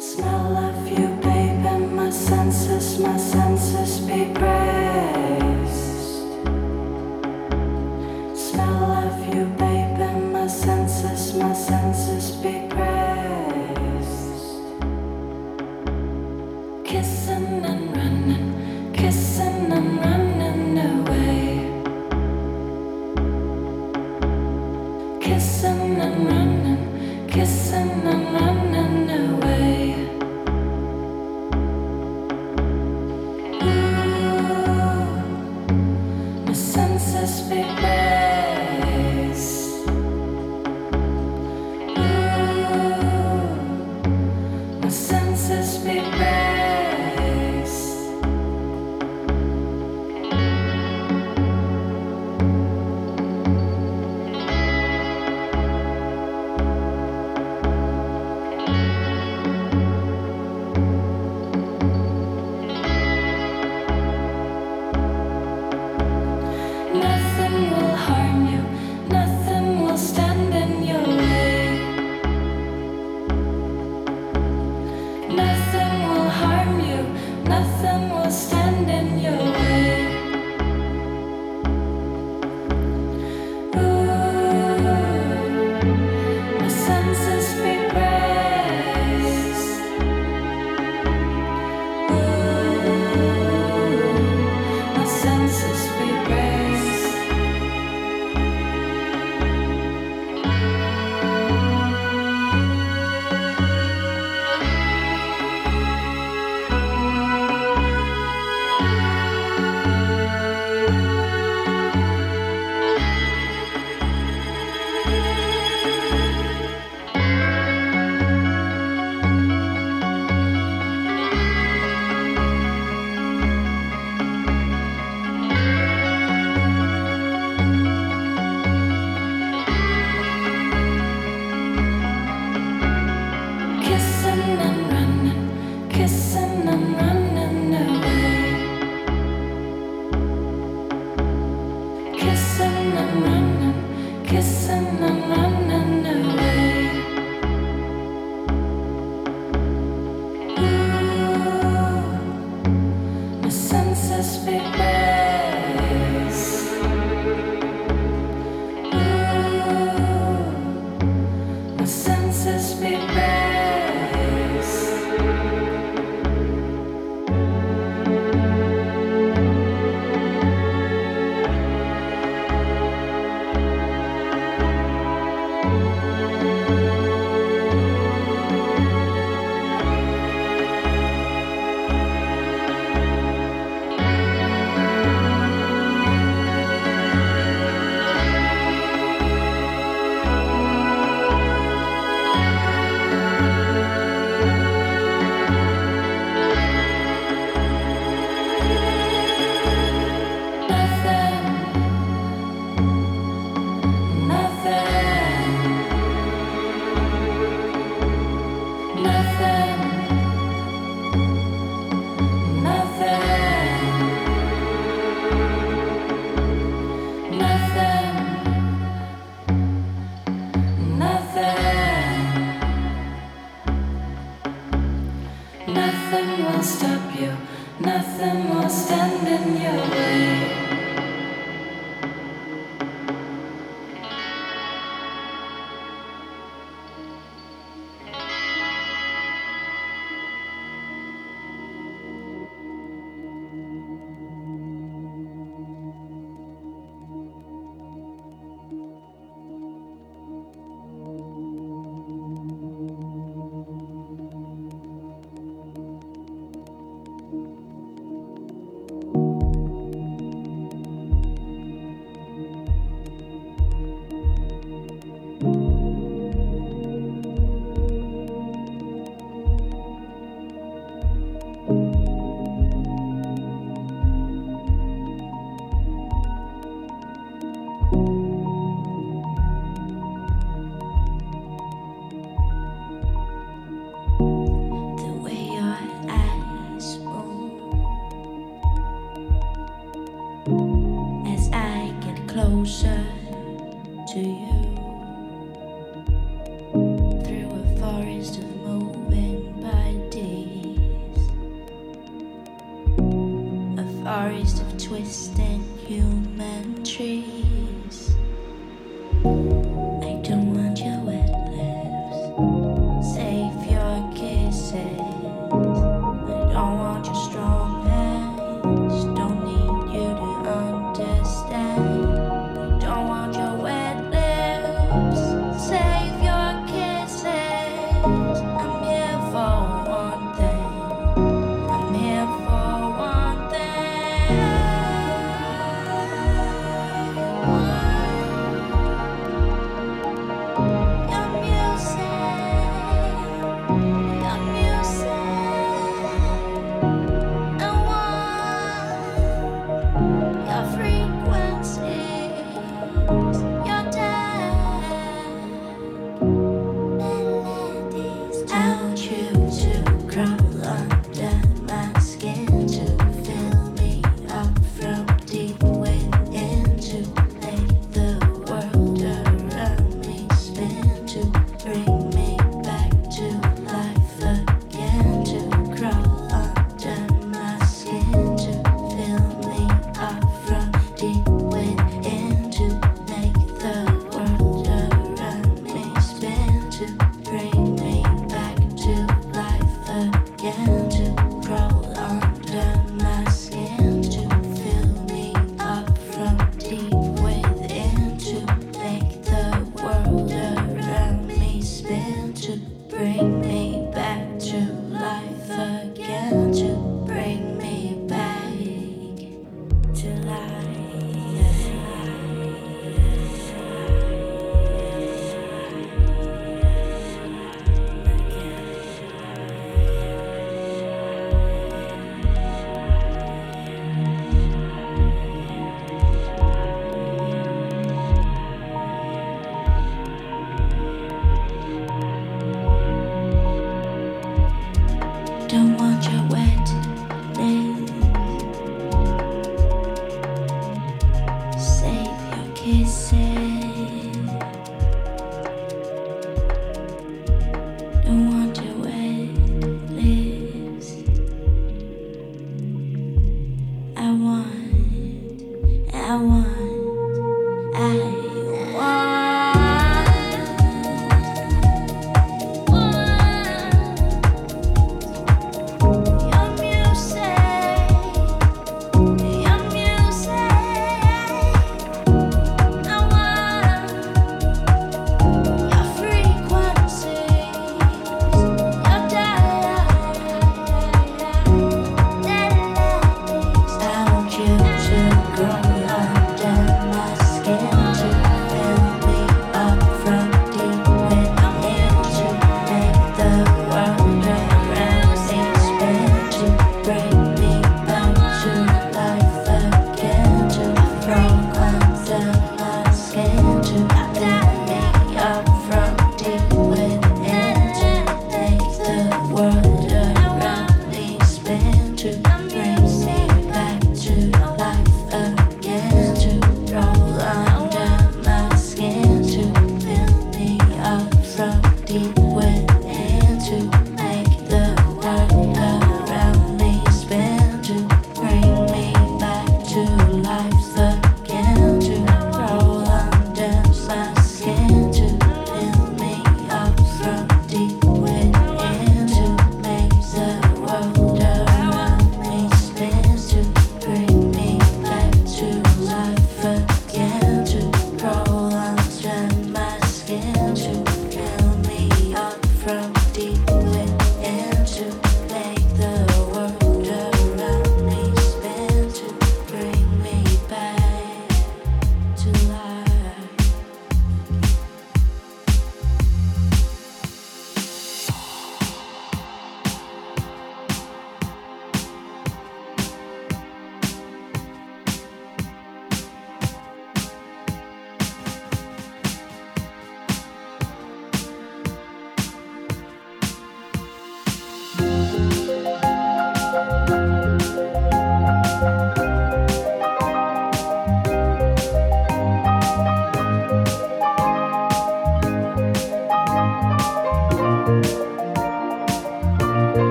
Smell of you, baby, my senses, my senses, baby. Señor.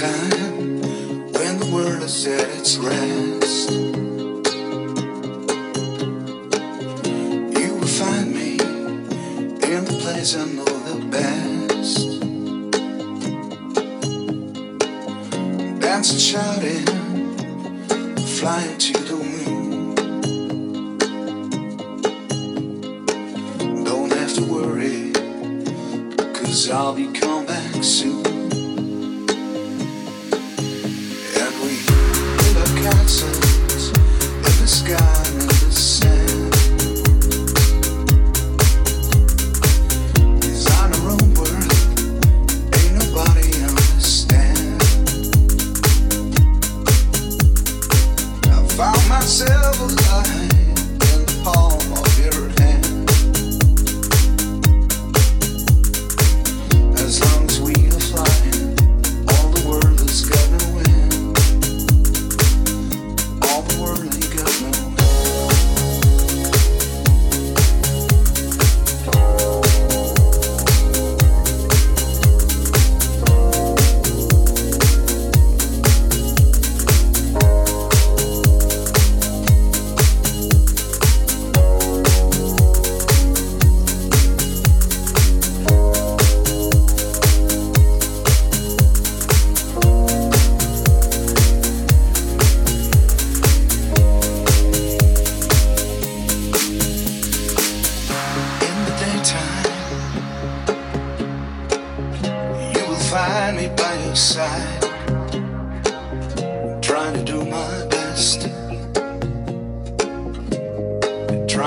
time when the world is at its rest.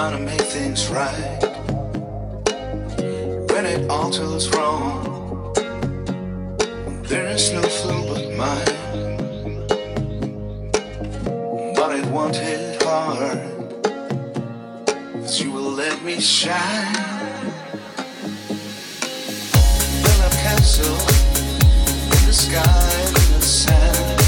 trying to make things right when it all turns wrong. There is no flu but mine, but it won't hit hard. Cause you will let me shine. Build a castle in the sky in the sand.